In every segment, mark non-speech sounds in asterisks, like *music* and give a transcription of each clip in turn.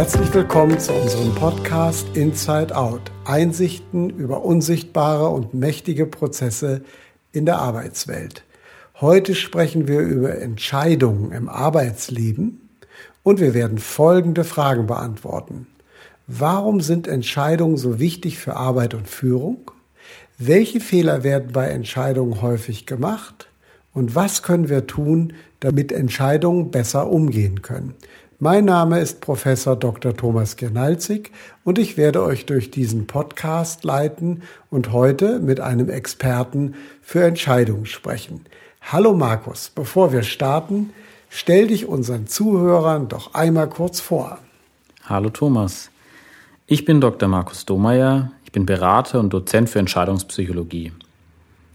Herzlich willkommen zu unserem Podcast Inside Out. Einsichten über unsichtbare und mächtige Prozesse in der Arbeitswelt. Heute sprechen wir über Entscheidungen im Arbeitsleben und wir werden folgende Fragen beantworten. Warum sind Entscheidungen so wichtig für Arbeit und Führung? Welche Fehler werden bei Entscheidungen häufig gemacht? Und was können wir tun, damit Entscheidungen besser umgehen können? Mein Name ist Professor Dr. Thomas Gernalzig und ich werde euch durch diesen Podcast leiten und heute mit einem Experten für Entscheidungen sprechen. Hallo Markus, bevor wir starten, stell dich unseren Zuhörern doch einmal kurz vor. Hallo Thomas. Ich bin Dr. Markus Domeyer, ich bin Berater und Dozent für Entscheidungspsychologie.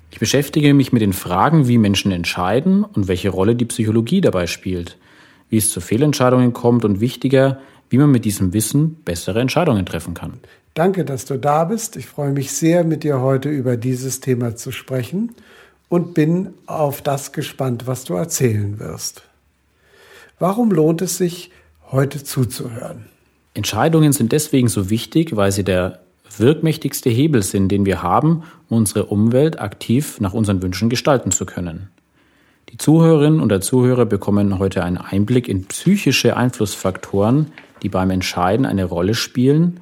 Ich beschäftige mich mit den Fragen, wie Menschen entscheiden und welche Rolle die Psychologie dabei spielt – wie es zu Fehlentscheidungen kommt und wichtiger, wie man mit diesem Wissen bessere Entscheidungen treffen kann. Danke, dass du da bist. Ich freue mich sehr, mit dir heute über dieses Thema zu sprechen und bin auf das gespannt, was du erzählen wirst. Warum lohnt es sich, heute zuzuhören? Entscheidungen sind deswegen so wichtig, weil sie der wirkmächtigste Hebel sind, den wir haben, um unsere Umwelt aktiv nach unseren Wünschen gestalten zu können. Die Zuhörerinnen und der Zuhörer bekommen heute einen Einblick in psychische Einflussfaktoren, die beim Entscheiden eine Rolle spielen.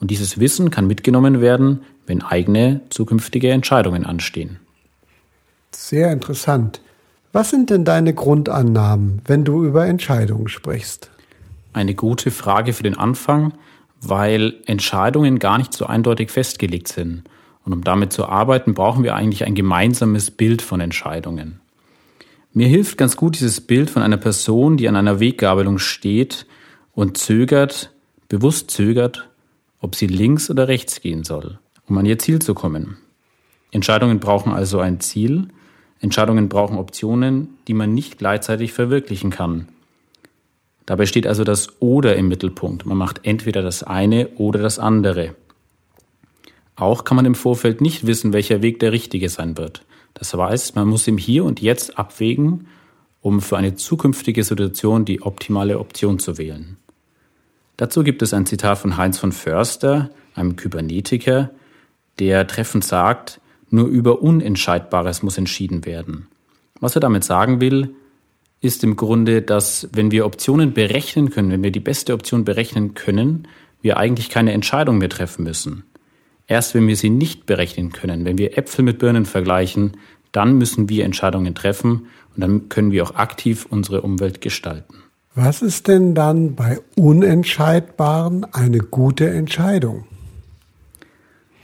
Und dieses Wissen kann mitgenommen werden, wenn eigene zukünftige Entscheidungen anstehen. Sehr interessant. Was sind denn deine Grundannahmen, wenn du über Entscheidungen sprichst? Eine gute Frage für den Anfang, weil Entscheidungen gar nicht so eindeutig festgelegt sind. Und um damit zu arbeiten, brauchen wir eigentlich ein gemeinsames Bild von Entscheidungen. Mir hilft ganz gut dieses Bild von einer Person, die an einer Weggabelung steht und zögert, bewusst zögert, ob sie links oder rechts gehen soll, um an ihr Ziel zu kommen. Entscheidungen brauchen also ein Ziel, Entscheidungen brauchen Optionen, die man nicht gleichzeitig verwirklichen kann. Dabei steht also das Oder im Mittelpunkt. Man macht entweder das eine oder das andere. Auch kann man im Vorfeld nicht wissen, welcher Weg der richtige sein wird. Das heißt, man muss im Hier und Jetzt abwägen, um für eine zukünftige Situation die optimale Option zu wählen. Dazu gibt es ein Zitat von Heinz von Förster, einem Kybernetiker, der treffend sagt, nur über Unentscheidbares muss entschieden werden. Was er damit sagen will, ist im Grunde, dass wenn wir Optionen berechnen können, wenn wir die beste Option berechnen können, wir eigentlich keine Entscheidung mehr treffen müssen. Erst wenn wir sie nicht berechnen können, wenn wir Äpfel mit Birnen vergleichen, dann müssen wir Entscheidungen treffen und dann können wir auch aktiv unsere Umwelt gestalten. Was ist denn dann bei Unentscheidbaren eine gute Entscheidung?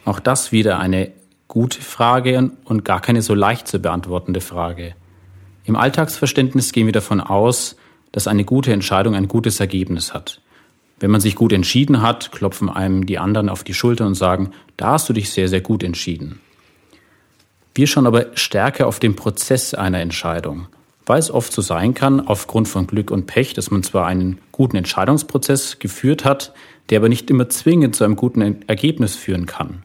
Auch das wieder eine gute Frage und gar keine so leicht zu beantwortende Frage. Im Alltagsverständnis gehen wir davon aus, dass eine gute Entscheidung ein gutes Ergebnis hat. Wenn man sich gut entschieden hat, klopfen einem die anderen auf die Schulter und sagen, da hast du dich sehr, sehr gut entschieden. Wir schauen aber stärker auf den Prozess einer Entscheidung, weil es oft so sein kann, aufgrund von Glück und Pech, dass man zwar einen guten Entscheidungsprozess geführt hat, der aber nicht immer zwingend zu einem guten Ergebnis führen kann.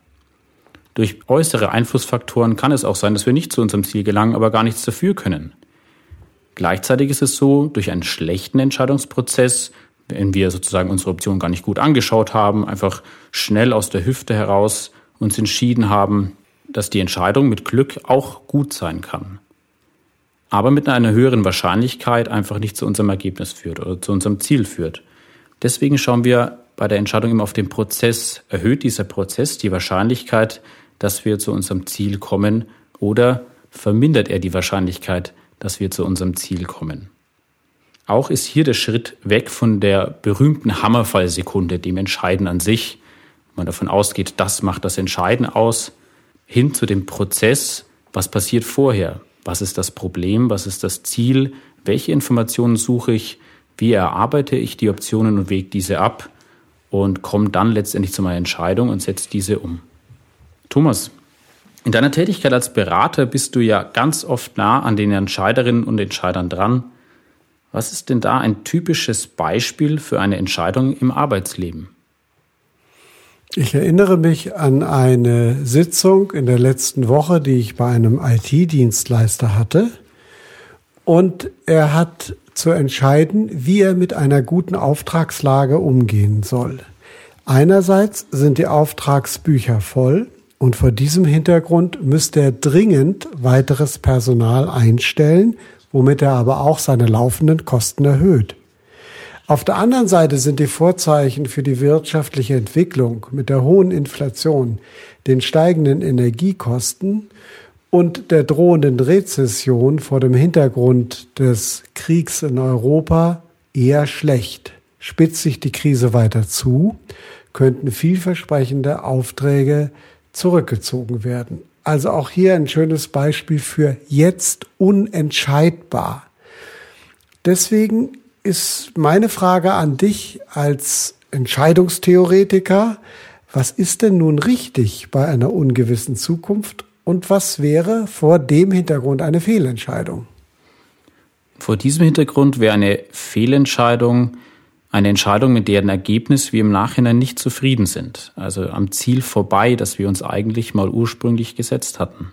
Durch äußere Einflussfaktoren kann es auch sein, dass wir nicht zu unserem Ziel gelangen, aber gar nichts dafür können. Gleichzeitig ist es so, durch einen schlechten Entscheidungsprozess wenn wir sozusagen unsere Option gar nicht gut angeschaut haben, einfach schnell aus der Hüfte heraus uns entschieden haben, dass die Entscheidung mit Glück auch gut sein kann. Aber mit einer höheren Wahrscheinlichkeit einfach nicht zu unserem Ergebnis führt oder zu unserem Ziel führt. Deswegen schauen wir bei der Entscheidung immer auf den Prozess. Erhöht dieser Prozess die Wahrscheinlichkeit, dass wir zu unserem Ziel kommen oder vermindert er die Wahrscheinlichkeit, dass wir zu unserem Ziel kommen? Auch ist hier der Schritt weg von der berühmten Hammerfallsekunde, dem Entscheiden an sich, man davon ausgeht, das macht das Entscheiden aus, hin zu dem Prozess, was passiert vorher, was ist das Problem, was ist das Ziel, welche Informationen suche ich, wie erarbeite ich die Optionen und wege diese ab? Und komme dann letztendlich zu meiner Entscheidung und setze diese um. Thomas, in deiner Tätigkeit als Berater bist du ja ganz oft nah an den Entscheiderinnen und Entscheidern dran. Was ist denn da ein typisches Beispiel für eine Entscheidung im Arbeitsleben? Ich erinnere mich an eine Sitzung in der letzten Woche, die ich bei einem IT-Dienstleister hatte. Und er hat zu entscheiden, wie er mit einer guten Auftragslage umgehen soll. Einerseits sind die Auftragsbücher voll und vor diesem Hintergrund müsste er dringend weiteres Personal einstellen, womit er aber auch seine laufenden Kosten erhöht. Auf der anderen Seite sind die Vorzeichen für die wirtschaftliche Entwicklung mit der hohen Inflation, den steigenden Energiekosten und der drohenden Rezession vor dem Hintergrund des Kriegs in Europa eher schlecht. Spitzt sich die Krise weiter zu, könnten vielversprechende Aufträge zurückgezogen werden. Also auch hier ein schönes Beispiel für jetzt unentscheidbar. Deswegen ist meine Frage an dich als Entscheidungstheoretiker, was ist denn nun richtig bei einer ungewissen Zukunft und was wäre vor dem Hintergrund eine Fehlentscheidung? Vor diesem Hintergrund wäre eine Fehlentscheidung eine Entscheidung, mit deren Ergebnis wir im Nachhinein nicht zufrieden sind, also am Ziel vorbei, das wir uns eigentlich mal ursprünglich gesetzt hatten.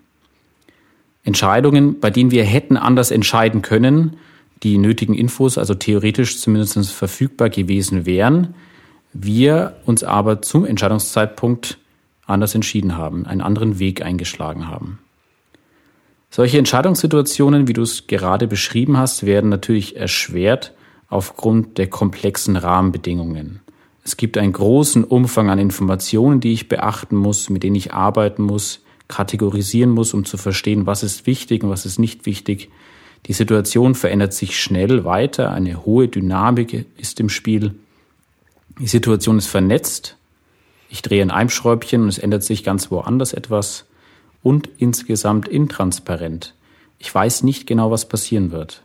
Entscheidungen, bei denen wir hätten anders entscheiden können, die nötigen Infos, also theoretisch zumindest verfügbar gewesen wären, wir uns aber zum Entscheidungszeitpunkt anders entschieden haben, einen anderen Weg eingeschlagen haben. Solche Entscheidungssituationen, wie du es gerade beschrieben hast, werden natürlich erschwert aufgrund der komplexen Rahmenbedingungen. Es gibt einen großen Umfang an Informationen, die ich beachten muss, mit denen ich arbeiten muss, kategorisieren muss, um zu verstehen, was ist wichtig und was ist nicht wichtig. Die Situation verändert sich schnell weiter, eine hohe Dynamik ist im Spiel. Die Situation ist vernetzt ich drehe in einem Schräubchen und es ändert sich ganz woanders etwas und insgesamt intransparent. Ich weiß nicht genau, was passieren wird.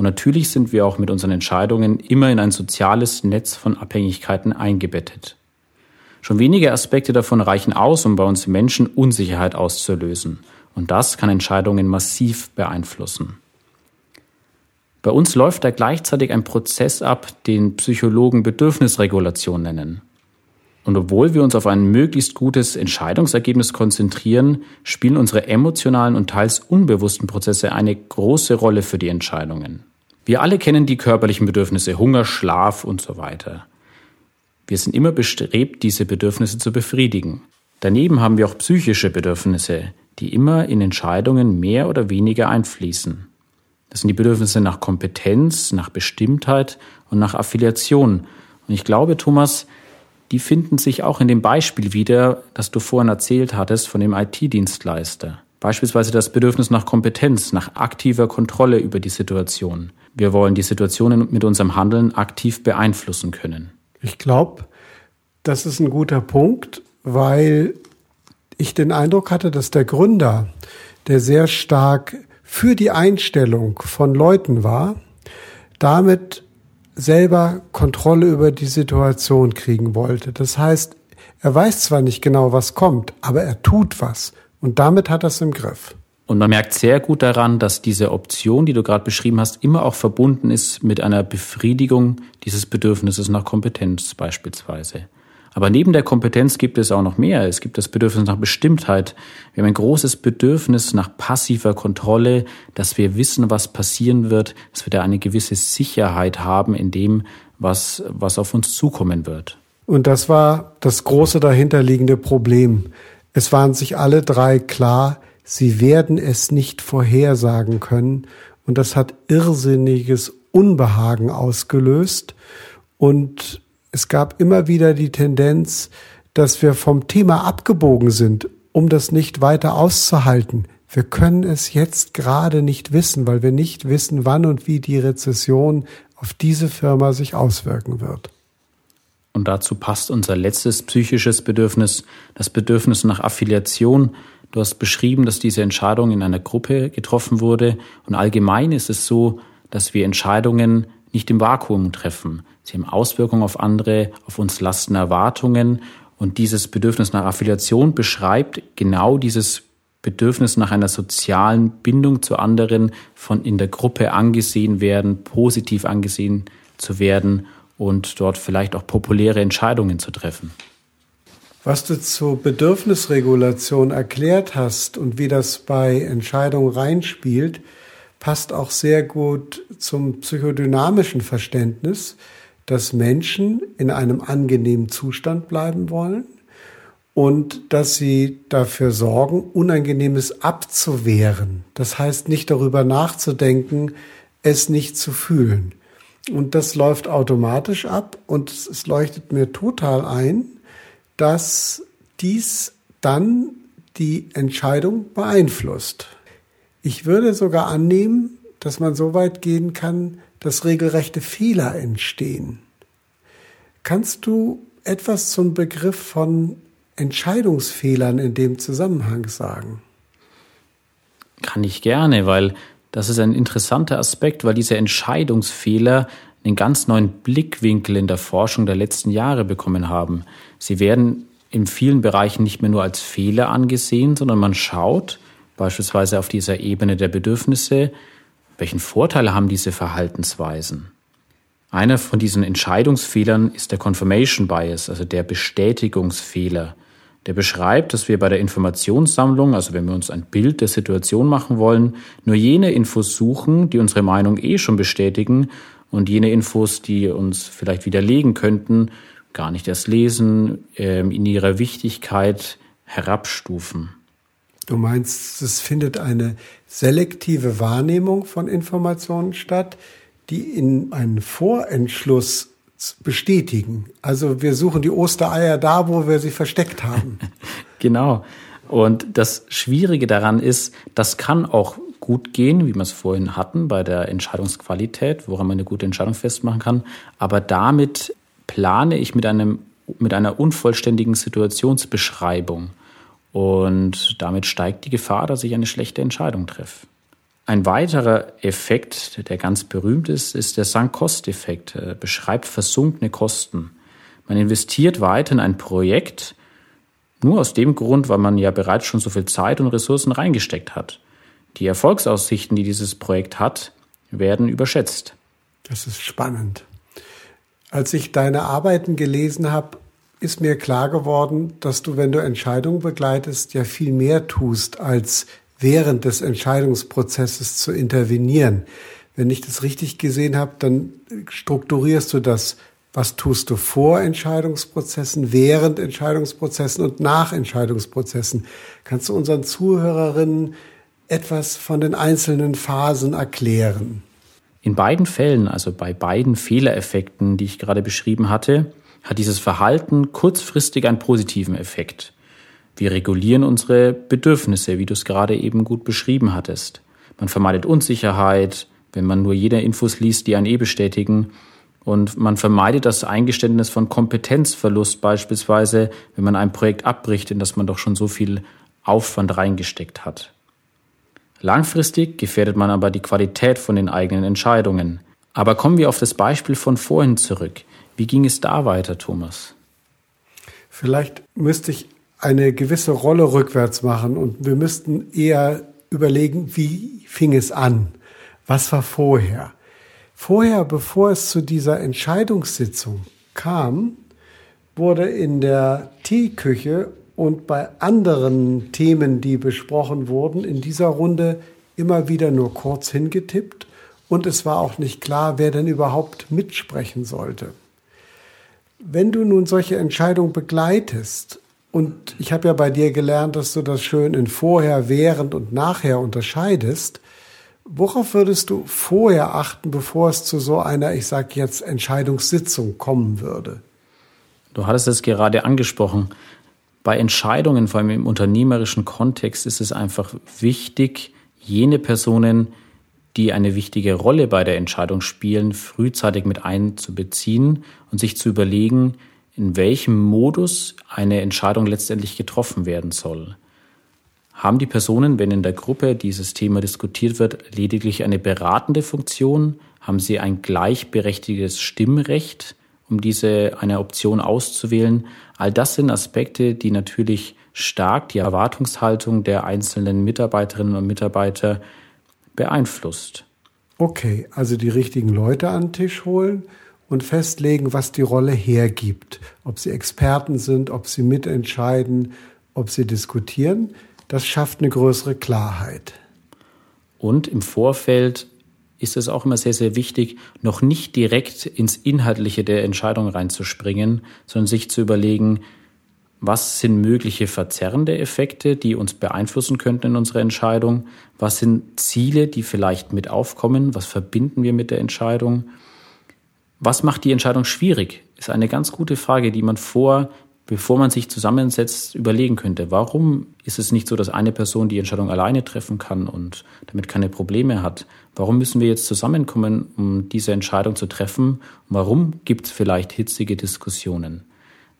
Und natürlich sind wir auch mit unseren Entscheidungen immer in ein soziales Netz von Abhängigkeiten eingebettet. Schon wenige Aspekte davon reichen aus, um bei uns Menschen Unsicherheit auszulösen. Und das kann Entscheidungen massiv beeinflussen. Bei uns läuft da gleichzeitig ein Prozess ab, den Psychologen Bedürfnisregulation nennen. Und obwohl wir uns auf ein möglichst gutes Entscheidungsergebnis konzentrieren, spielen unsere emotionalen und teils unbewussten Prozesse eine große Rolle für die Entscheidungen. Wir alle kennen die körperlichen Bedürfnisse Hunger, Schlaf und so weiter. Wir sind immer bestrebt, diese Bedürfnisse zu befriedigen. Daneben haben wir auch psychische Bedürfnisse, die immer in Entscheidungen mehr oder weniger einfließen. Das sind die Bedürfnisse nach Kompetenz, nach Bestimmtheit und nach Affiliation. Und ich glaube, Thomas, die finden sich auch in dem Beispiel wieder, das du vorhin erzählt hattest von dem IT-Dienstleister. Beispielsweise das Bedürfnis nach Kompetenz, nach aktiver Kontrolle über die Situation. Wir wollen die Situation mit unserem Handeln aktiv beeinflussen können. Ich glaube, das ist ein guter Punkt, weil ich den Eindruck hatte, dass der Gründer, der sehr stark für die Einstellung von Leuten war, damit selber Kontrolle über die Situation kriegen wollte. Das heißt, er weiß zwar nicht genau, was kommt, aber er tut was. Und damit hat er es im Griff. Und man merkt sehr gut daran, dass diese Option, die du gerade beschrieben hast, immer auch verbunden ist mit einer Befriedigung dieses Bedürfnisses nach Kompetenz beispielsweise. Aber neben der Kompetenz gibt es auch noch mehr. Es gibt das Bedürfnis nach Bestimmtheit. Wir haben ein großes Bedürfnis nach passiver Kontrolle, dass wir wissen, was passieren wird, dass wir da eine gewisse Sicherheit haben in dem, was, was auf uns zukommen wird. Und das war das große dahinterliegende Problem. Es waren sich alle drei klar, sie werden es nicht vorhersagen können. Und das hat irrsinniges Unbehagen ausgelöst. Und es gab immer wieder die Tendenz, dass wir vom Thema abgebogen sind, um das nicht weiter auszuhalten. Wir können es jetzt gerade nicht wissen, weil wir nicht wissen, wann und wie die Rezession auf diese Firma sich auswirken wird. Und dazu passt unser letztes psychisches Bedürfnis, das Bedürfnis nach Affiliation. Du hast beschrieben, dass diese Entscheidung in einer Gruppe getroffen wurde. Und allgemein ist es so, dass wir Entscheidungen nicht im Vakuum treffen. Sie haben Auswirkungen auf andere, auf uns lasten Erwartungen. Und dieses Bedürfnis nach Affiliation beschreibt genau dieses Bedürfnis nach einer sozialen Bindung zu anderen, von in der Gruppe angesehen werden, positiv angesehen zu werden und dort vielleicht auch populäre Entscheidungen zu treffen. Was du zur Bedürfnisregulation erklärt hast und wie das bei Entscheidungen reinspielt, passt auch sehr gut zum psychodynamischen Verständnis, dass Menschen in einem angenehmen Zustand bleiben wollen und dass sie dafür sorgen, Unangenehmes abzuwehren. Das heißt, nicht darüber nachzudenken, es nicht zu fühlen. Und das läuft automatisch ab und es leuchtet mir total ein, dass dies dann die Entscheidung beeinflusst. Ich würde sogar annehmen, dass man so weit gehen kann, dass regelrechte Fehler entstehen. Kannst du etwas zum Begriff von Entscheidungsfehlern in dem Zusammenhang sagen? Kann ich gerne, weil das ist ein interessanter Aspekt, weil diese Entscheidungsfehler einen ganz neuen Blickwinkel in der Forschung der letzten Jahre bekommen haben. Sie werden in vielen Bereichen nicht mehr nur als Fehler angesehen, sondern man schaut beispielsweise auf dieser Ebene der Bedürfnisse, welchen Vorteil haben diese Verhaltensweisen. Einer von diesen Entscheidungsfehlern ist der Confirmation Bias, also der Bestätigungsfehler. Der beschreibt, dass wir bei der Informationssammlung, also wenn wir uns ein Bild der Situation machen wollen, nur jene Infos suchen, die unsere Meinung eh schon bestätigen und jene Infos, die uns vielleicht widerlegen könnten, gar nicht erst lesen, ähm, in ihrer Wichtigkeit herabstufen. Du meinst, es findet eine selektive Wahrnehmung von Informationen statt, die in einen Vorentschluss bestätigen. Also wir suchen die Ostereier da, wo wir sie versteckt haben. *laughs* genau. Und das Schwierige daran ist, das kann auch gut gehen, wie wir es vorhin hatten bei der Entscheidungsqualität, woran man eine gute Entscheidung festmachen kann. Aber damit plane ich mit einem mit einer unvollständigen Situationsbeschreibung. Und damit steigt die Gefahr, dass ich eine schlechte Entscheidung treffe. Ein weiterer Effekt, der ganz berühmt ist, ist der Sunk-Cost-Effekt. Beschreibt versunkene Kosten. Man investiert weiter in ein Projekt, nur aus dem Grund, weil man ja bereits schon so viel Zeit und Ressourcen reingesteckt hat. Die Erfolgsaussichten, die dieses Projekt hat, werden überschätzt. Das ist spannend. Als ich deine Arbeiten gelesen habe, ist mir klar geworden, dass du, wenn du Entscheidungen begleitest, ja viel mehr tust, als während des Entscheidungsprozesses zu intervenieren. Wenn ich das richtig gesehen habe, dann strukturierst du das. Was tust du vor Entscheidungsprozessen, während Entscheidungsprozessen und nach Entscheidungsprozessen? Kannst du unseren Zuhörerinnen etwas von den einzelnen Phasen erklären? In beiden Fällen, also bei beiden Fehlereffekten, die ich gerade beschrieben hatte, hat dieses Verhalten kurzfristig einen positiven Effekt. Wir regulieren unsere Bedürfnisse, wie du es gerade eben gut beschrieben hattest. Man vermeidet Unsicherheit, wenn man nur jede Infos liest, die einen eh bestätigen. Und man vermeidet das Eingeständnis von Kompetenzverlust beispielsweise, wenn man ein Projekt abbricht, in das man doch schon so viel Aufwand reingesteckt hat. Langfristig gefährdet man aber die Qualität von den eigenen Entscheidungen. Aber kommen wir auf das Beispiel von vorhin zurück. Wie ging es da weiter, Thomas? Vielleicht müsste ich eine gewisse Rolle rückwärts machen und wir müssten eher überlegen, wie fing es an? Was war vorher? Vorher, bevor es zu dieser Entscheidungssitzung kam, wurde in der Teeküche und bei anderen Themen, die besprochen wurden, in dieser Runde immer wieder nur kurz hingetippt und es war auch nicht klar, wer denn überhaupt mitsprechen sollte. Wenn du nun solche Entscheidungen begleitest und ich habe ja bei dir gelernt, dass du das schön in vorher, während und nachher unterscheidest. Worauf würdest du vorher achten, bevor es zu so einer, ich sage jetzt, Entscheidungssitzung kommen würde? Du hattest es gerade angesprochen. Bei Entscheidungen, vor allem im unternehmerischen Kontext, ist es einfach wichtig, jene Personen, die eine wichtige Rolle bei der Entscheidung spielen, frühzeitig mit einzubeziehen und sich zu überlegen, in welchem Modus eine Entscheidung letztendlich getroffen werden soll. Haben die Personen, wenn in der Gruppe dieses Thema diskutiert wird, lediglich eine beratende Funktion? Haben sie ein gleichberechtigtes Stimmrecht, um diese eine Option auszuwählen? All das sind Aspekte, die natürlich stark die Erwartungshaltung der einzelnen Mitarbeiterinnen und Mitarbeiter beeinflusst. Okay, also die richtigen Leute an den Tisch holen und festlegen, was die Rolle hergibt. Ob sie Experten sind, ob sie mitentscheiden, ob sie diskutieren. Das schafft eine größere Klarheit. Und im Vorfeld ist es auch immer sehr, sehr wichtig, noch nicht direkt ins Inhaltliche der Entscheidung reinzuspringen, sondern sich zu überlegen, was sind mögliche verzerrende Effekte, die uns beeinflussen könnten in unserer Entscheidung? Was sind Ziele, die vielleicht mit aufkommen? Was verbinden wir mit der Entscheidung? Was macht die Entscheidung schwierig? Ist eine ganz gute Frage, die man vor, bevor man sich zusammensetzt, überlegen könnte. Warum ist es nicht so, dass eine Person die Entscheidung alleine treffen kann und damit keine Probleme hat? Warum müssen wir jetzt zusammenkommen, um diese Entscheidung zu treffen? Warum gibt es vielleicht hitzige Diskussionen?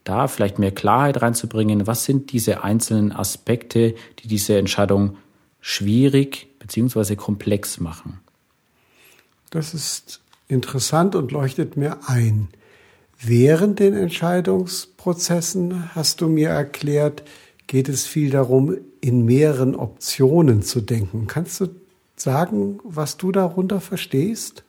da vielleicht mehr Klarheit reinzubringen. Was sind diese einzelnen Aspekte, die diese Entscheidung schwierig bzw. komplex machen? Das ist interessant und leuchtet mir ein. Während den Entscheidungsprozessen hast du mir erklärt, geht es viel darum, in mehreren Optionen zu denken. Kannst du sagen, was du darunter verstehst?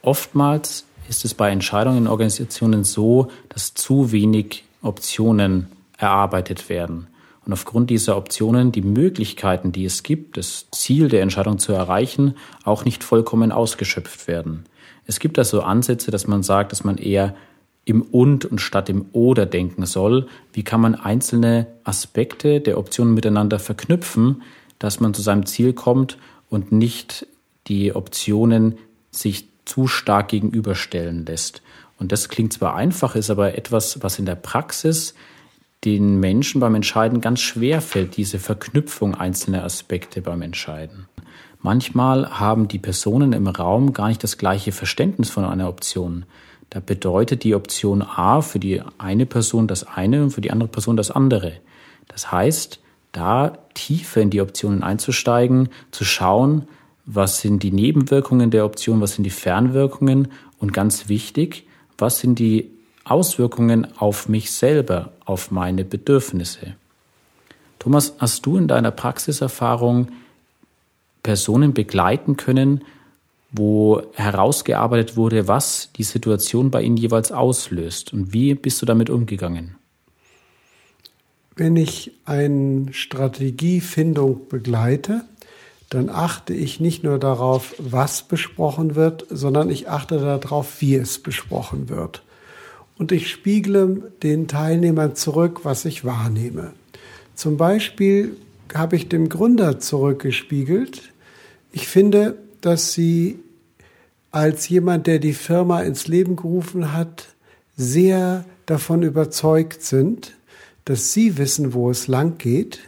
Oftmals ist es bei Entscheidungen in Organisationen so, dass zu wenig Optionen erarbeitet werden. Und aufgrund dieser Optionen die Möglichkeiten, die es gibt, das Ziel der Entscheidung zu erreichen, auch nicht vollkommen ausgeschöpft werden. Es gibt also Ansätze, dass man sagt, dass man eher im Und und statt im Oder denken soll. Wie kann man einzelne Aspekte der Optionen miteinander verknüpfen, dass man zu seinem Ziel kommt und nicht die Optionen sich zu stark gegenüberstellen lässt. Und das klingt zwar einfach, ist aber etwas, was in der Praxis den Menschen beim Entscheiden ganz schwer fällt, diese Verknüpfung einzelner Aspekte beim Entscheiden. Manchmal haben die Personen im Raum gar nicht das gleiche Verständnis von einer Option. Da bedeutet die Option A für die eine Person das eine und für die andere Person das andere. Das heißt, da tiefer in die Optionen einzusteigen, zu schauen, was sind die Nebenwirkungen der Option, was sind die Fernwirkungen und ganz wichtig, was sind die Auswirkungen auf mich selber, auf meine Bedürfnisse. Thomas, hast du in deiner Praxiserfahrung Personen begleiten können, wo herausgearbeitet wurde, was die Situation bei ihnen jeweils auslöst und wie bist du damit umgegangen? Wenn ich eine Strategiefindung begleite, dann achte ich nicht nur darauf, was besprochen wird, sondern ich achte darauf, wie es besprochen wird. Und ich spiegle den Teilnehmern zurück, was ich wahrnehme. Zum Beispiel habe ich dem Gründer zurückgespiegelt. Ich finde, dass sie als jemand, der die Firma ins Leben gerufen hat, sehr davon überzeugt sind, dass sie wissen, wo es lang geht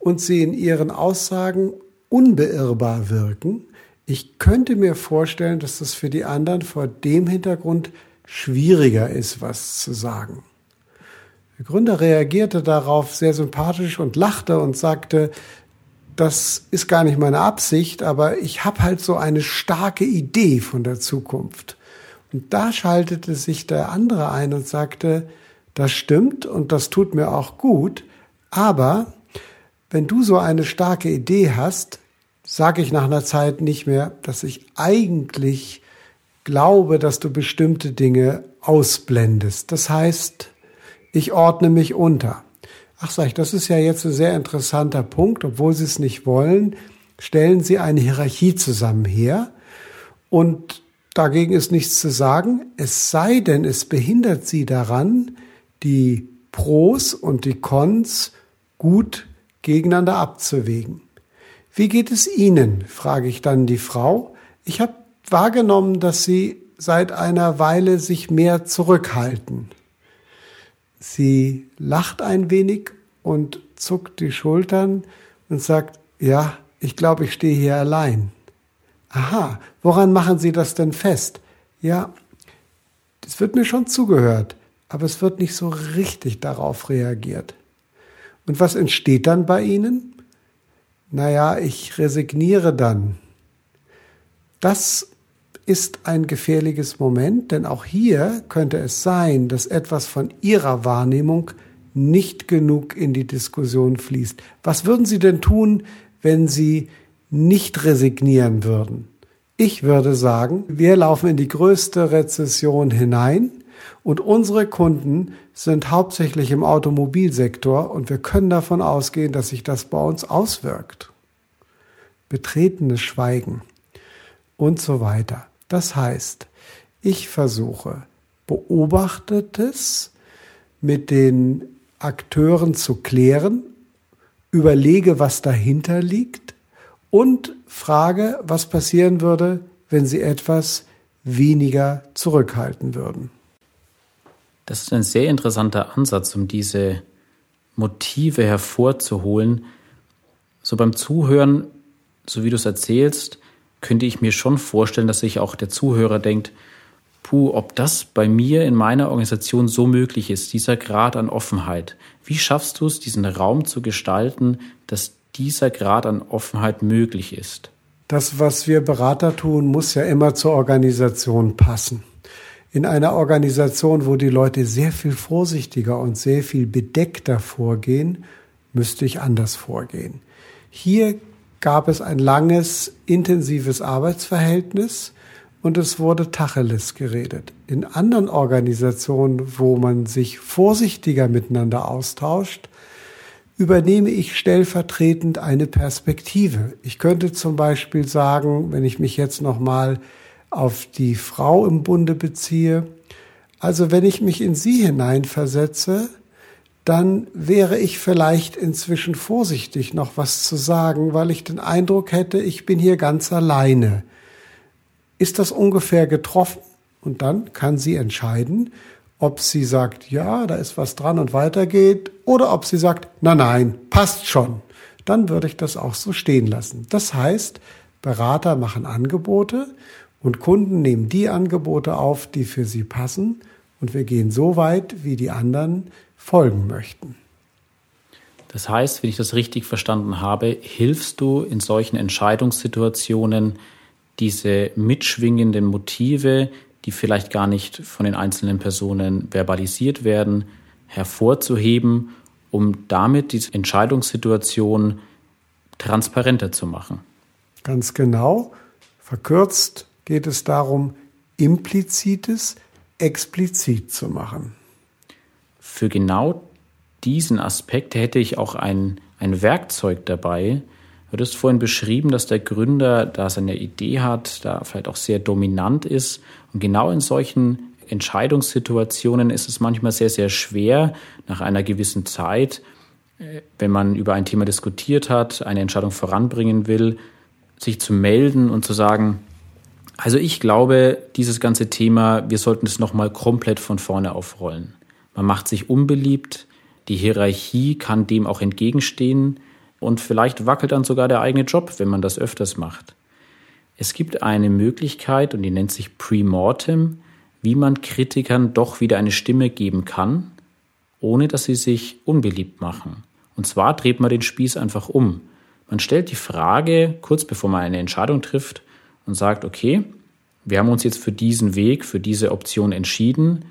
und sie in ihren Aussagen unbeirrbar wirken. Ich könnte mir vorstellen, dass das für die anderen vor dem Hintergrund schwieriger ist, was zu sagen. Der Gründer reagierte darauf sehr sympathisch und lachte und sagte, das ist gar nicht meine Absicht, aber ich habe halt so eine starke Idee von der Zukunft. Und da schaltete sich der andere ein und sagte, das stimmt und das tut mir auch gut, aber wenn du so eine starke Idee hast, sage ich nach einer Zeit nicht mehr, dass ich eigentlich glaube, dass du bestimmte Dinge ausblendest. Das heißt, ich ordne mich unter. Ach, sag ich, das ist ja jetzt ein sehr interessanter Punkt. Obwohl Sie es nicht wollen, stellen Sie eine Hierarchie zusammen her. Und dagegen ist nichts zu sagen. Es sei denn, es behindert Sie daran, die Pros und die Cons gut gegeneinander abzuwägen. Wie geht es Ihnen? frage ich dann die Frau. Ich habe wahrgenommen, dass Sie seit einer Weile sich mehr zurückhalten. Sie lacht ein wenig und zuckt die Schultern und sagt, ja, ich glaube, ich stehe hier allein. Aha, woran machen Sie das denn fest? Ja, es wird mir schon zugehört, aber es wird nicht so richtig darauf reagiert. Und was entsteht dann bei Ihnen? naja, ich resigniere dann. Das ist ein gefährliches Moment, denn auch hier könnte es sein, dass etwas von Ihrer Wahrnehmung nicht genug in die Diskussion fließt. Was würden Sie denn tun, wenn Sie nicht resignieren würden? Ich würde sagen, wir laufen in die größte Rezession hinein und unsere Kunden sind hauptsächlich im Automobilsektor und wir können davon ausgehen, dass sich das bei uns auswirkt. betretenes Schweigen und so weiter. Das heißt, ich versuche, Beobachtetes mit den Akteuren zu klären, überlege, was dahinter liegt und frage, was passieren würde, wenn sie etwas weniger zurückhalten würden. Das ist ein sehr interessanter Ansatz, um diese Motive hervorzuholen. So beim Zuhören, so wie du es erzählst, könnte ich mir schon vorstellen, dass sich auch der Zuhörer denkt, puh, ob das bei mir in meiner Organisation so möglich ist, dieser Grad an Offenheit. Wie schaffst du es, diesen Raum zu gestalten, dass dieser Grad an Offenheit möglich ist? Das, was wir Berater tun, muss ja immer zur Organisation passen. In einer Organisation, wo die Leute sehr viel vorsichtiger und sehr viel bedeckter vorgehen, müsste ich anders vorgehen. Hier gab es ein langes, intensives Arbeitsverhältnis und es wurde Tacheles geredet. In anderen Organisationen, wo man sich vorsichtiger miteinander austauscht, übernehme ich stellvertretend eine Perspektive. Ich könnte zum Beispiel sagen, wenn ich mich jetzt nochmal auf die Frau im Bunde beziehe, also wenn ich mich in sie hineinversetze, dann wäre ich vielleicht inzwischen vorsichtig, noch was zu sagen, weil ich den Eindruck hätte, ich bin hier ganz alleine. Ist das ungefähr getroffen? Und dann kann sie entscheiden, ob sie sagt, ja, da ist was dran und weitergeht, oder ob sie sagt, na nein, passt schon. Dann würde ich das auch so stehen lassen. Das heißt, Berater machen Angebote und Kunden nehmen die Angebote auf, die für sie passen und wir gehen so weit, wie die anderen folgen möchten. Das heißt, wenn ich das richtig verstanden habe, hilfst du in solchen Entscheidungssituationen, diese mitschwingenden Motive, die vielleicht gar nicht von den einzelnen Personen verbalisiert werden, hervorzuheben, um damit die Entscheidungssituation transparenter zu machen. Ganz genau. Verkürzt geht es darum, implizites explizit zu machen. Für genau diesen Aspekt hätte ich auch ein, ein Werkzeug dabei. Du hast vorhin beschrieben, dass der Gründer da seine Idee hat, da vielleicht auch sehr dominant ist. Und genau in solchen Entscheidungssituationen ist es manchmal sehr, sehr schwer, nach einer gewissen Zeit, äh, wenn man über ein Thema diskutiert hat, eine Entscheidung voranbringen will, sich zu melden und zu sagen, also ich glaube, dieses ganze Thema, wir sollten es nochmal komplett von vorne aufrollen. Man macht sich unbeliebt, die Hierarchie kann dem auch entgegenstehen und vielleicht wackelt dann sogar der eigene Job, wenn man das öfters macht. Es gibt eine Möglichkeit und die nennt sich Premortem, wie man Kritikern doch wieder eine Stimme geben kann, ohne dass sie sich unbeliebt machen. Und zwar dreht man den Spieß einfach um. Man stellt die Frage, kurz bevor man eine Entscheidung trifft, und sagt, okay, wir haben uns jetzt für diesen Weg, für diese Option entschieden.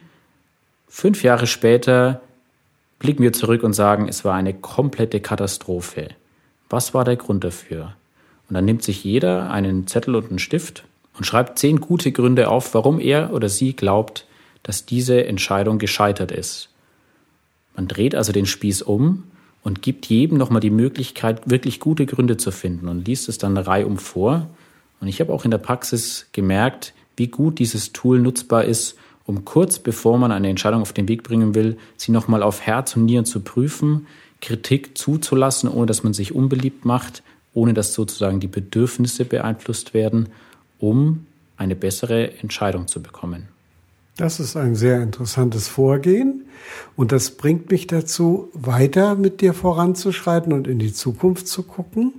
Fünf Jahre später blicken wir zurück und sagen, es war eine komplette Katastrophe. Was war der Grund dafür? Und dann nimmt sich jeder einen Zettel und einen Stift und schreibt zehn gute Gründe auf, warum er oder sie glaubt, dass diese Entscheidung gescheitert ist. Man dreht also den Spieß um und gibt jedem nochmal die Möglichkeit, wirklich gute Gründe zu finden und liest es dann reihum vor und ich habe auch in der Praxis gemerkt, wie gut dieses Tool nutzbar ist, um kurz bevor man eine Entscheidung auf den Weg bringen will, sie nochmal auf Herz und Nieren zu prüfen, Kritik zuzulassen, ohne dass man sich unbeliebt macht, ohne dass sozusagen die Bedürfnisse beeinflusst werden, um eine bessere Entscheidung zu bekommen. Das ist ein sehr interessantes Vorgehen und das bringt mich dazu, weiter mit dir voranzuschreiten und in die Zukunft zu gucken.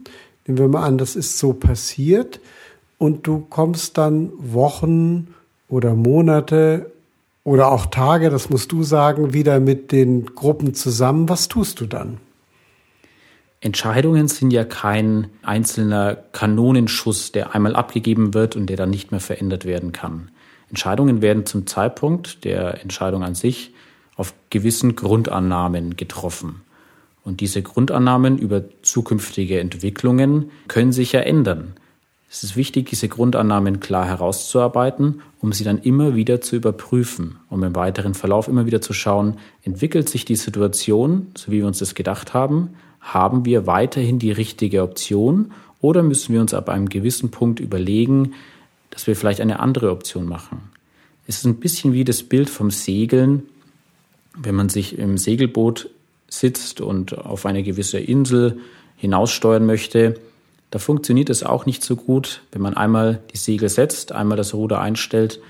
Nehmen wir mal an, das ist so passiert und du kommst dann Wochen oder Monate oder auch Tage, das musst du sagen, wieder mit den Gruppen zusammen. Was tust du dann? Entscheidungen sind ja kein einzelner Kanonenschuss, der einmal abgegeben wird und der dann nicht mehr verändert werden kann. Entscheidungen werden zum Zeitpunkt der Entscheidung an sich auf gewissen Grundannahmen getroffen. Und diese Grundannahmen über zukünftige Entwicklungen können sich ja ändern. Es ist wichtig, diese Grundannahmen klar herauszuarbeiten, um sie dann immer wieder zu überprüfen, um im weiteren Verlauf immer wieder zu schauen, entwickelt sich die Situation, so wie wir uns das gedacht haben, haben wir weiterhin die richtige Option Oder müssen wir uns ab einem gewissen Punkt überlegen, dass wir vielleicht eine andere Option machen? Es ist ein bisschen wie das Bild vom Segeln, wenn man sich im Segelboot sitzt und auf eine gewisse Insel hinaussteuern möchte. Da funktioniert es auch nicht so gut, wenn man einmal die Segel setzt, einmal das Ruder einstellt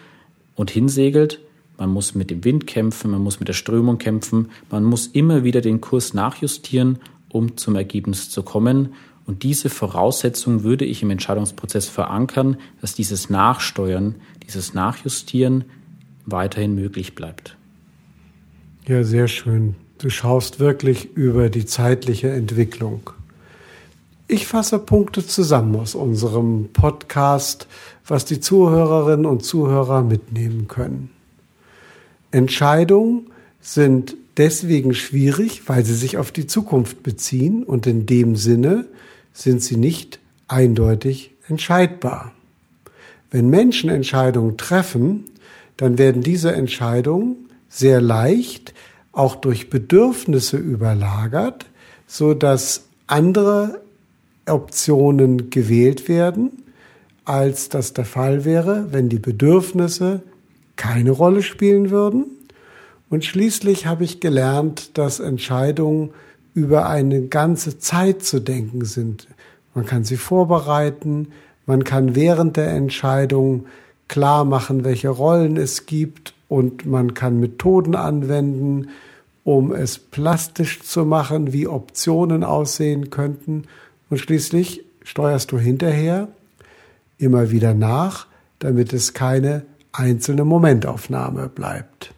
und hinsegelt. Man muss mit dem Wind kämpfen, man muss mit der Strömung kämpfen, man muss immer wieder den Kurs nachjustieren, um zum Ergebnis zu kommen. Und diese Voraussetzung würde ich im Entscheidungsprozess verankern, dass dieses Nachsteuern, dieses Nachjustieren weiterhin möglich bleibt. Ja, sehr schön. Du schaust wirklich über die zeitliche Entwicklung. Ich fasse Punkte zusammen aus unserem Podcast, was die Zuhörerinnen und Zuhörer mitnehmen können. Entscheidungen sind deswegen schwierig, weil sie sich auf die Zukunft beziehen und in dem Sinne sind sie nicht eindeutig entscheidbar. Wenn Menschen Entscheidungen treffen, dann werden diese Entscheidungen sehr leicht auch durch Bedürfnisse überlagert, so dass andere Optionen gewählt werden, als das der Fall wäre, wenn die Bedürfnisse keine Rolle spielen würden und schließlich habe ich gelernt, dass Entscheidungen über eine ganze Zeit zu denken sind. Man kann sie vorbereiten, man kann während der Entscheidung klar machen, welche Rollen es gibt und man kann Methoden anwenden, um es plastisch zu machen, wie Optionen aussehen könnten. Und schließlich steuerst du hinterher immer wieder nach, damit es keine einzelne Momentaufnahme bleibt.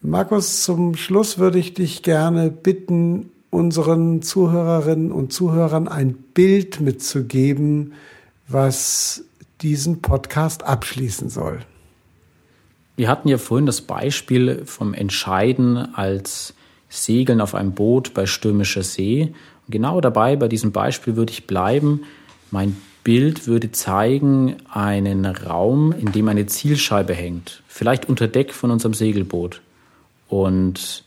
Markus, zum Schluss würde ich dich gerne bitten, unseren Zuhörerinnen und Zuhörern ein Bild mitzugeben, was diesen Podcast abschließen soll. Wir hatten ja vorhin das Beispiel vom Entscheiden als Segeln auf einem Boot bei stürmischer See. Genau dabei, bei diesem Beispiel würde ich bleiben. Mein Bild würde zeigen einen Raum, in dem eine Zielscheibe hängt, vielleicht unter Deck von unserem Segelboot. Und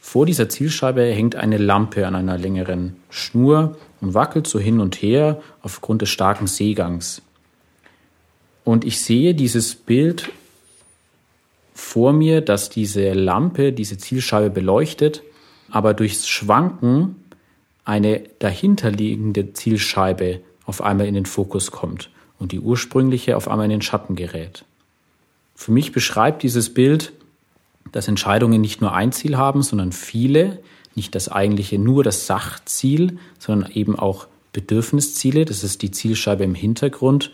vor dieser Zielscheibe hängt eine Lampe an einer längeren Schnur und wackelt so hin und her aufgrund des starken Seegangs. Und ich sehe dieses Bild vor mir, dass diese Lampe diese Zielscheibe beleuchtet, aber durchs Schwanken eine dahinterliegende Zielscheibe auf einmal in den Fokus kommt und die ursprüngliche auf einmal in den Schatten gerät. Für mich beschreibt dieses Bild dass Entscheidungen nicht nur ein Ziel haben, sondern viele, nicht das eigentliche nur das Sachziel, sondern eben auch Bedürfnisziele, das ist die Zielscheibe im Hintergrund.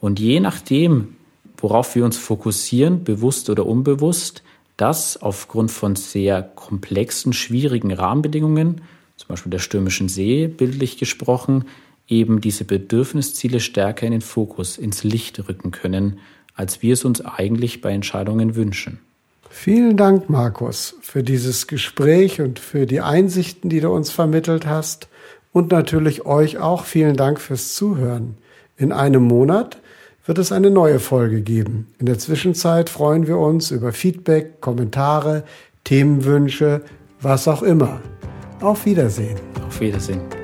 Und je nachdem, worauf wir uns fokussieren, bewusst oder unbewusst, das aufgrund von sehr komplexen, schwierigen Rahmenbedingungen, zum Beispiel der stürmischen See, bildlich gesprochen, eben diese Bedürfnisziele stärker in den Fokus, ins Licht rücken können, als wir es uns eigentlich bei Entscheidungen wünschen. Vielen Dank, Markus, für dieses Gespräch und für die Einsichten, die du uns vermittelt hast. Und natürlich euch auch vielen Dank fürs Zuhören. In einem Monat wird es eine neue Folge geben. In der Zwischenzeit freuen wir uns über Feedback, Kommentare, Themenwünsche, was auch immer. Auf Wiedersehen. Auf Wiedersehen.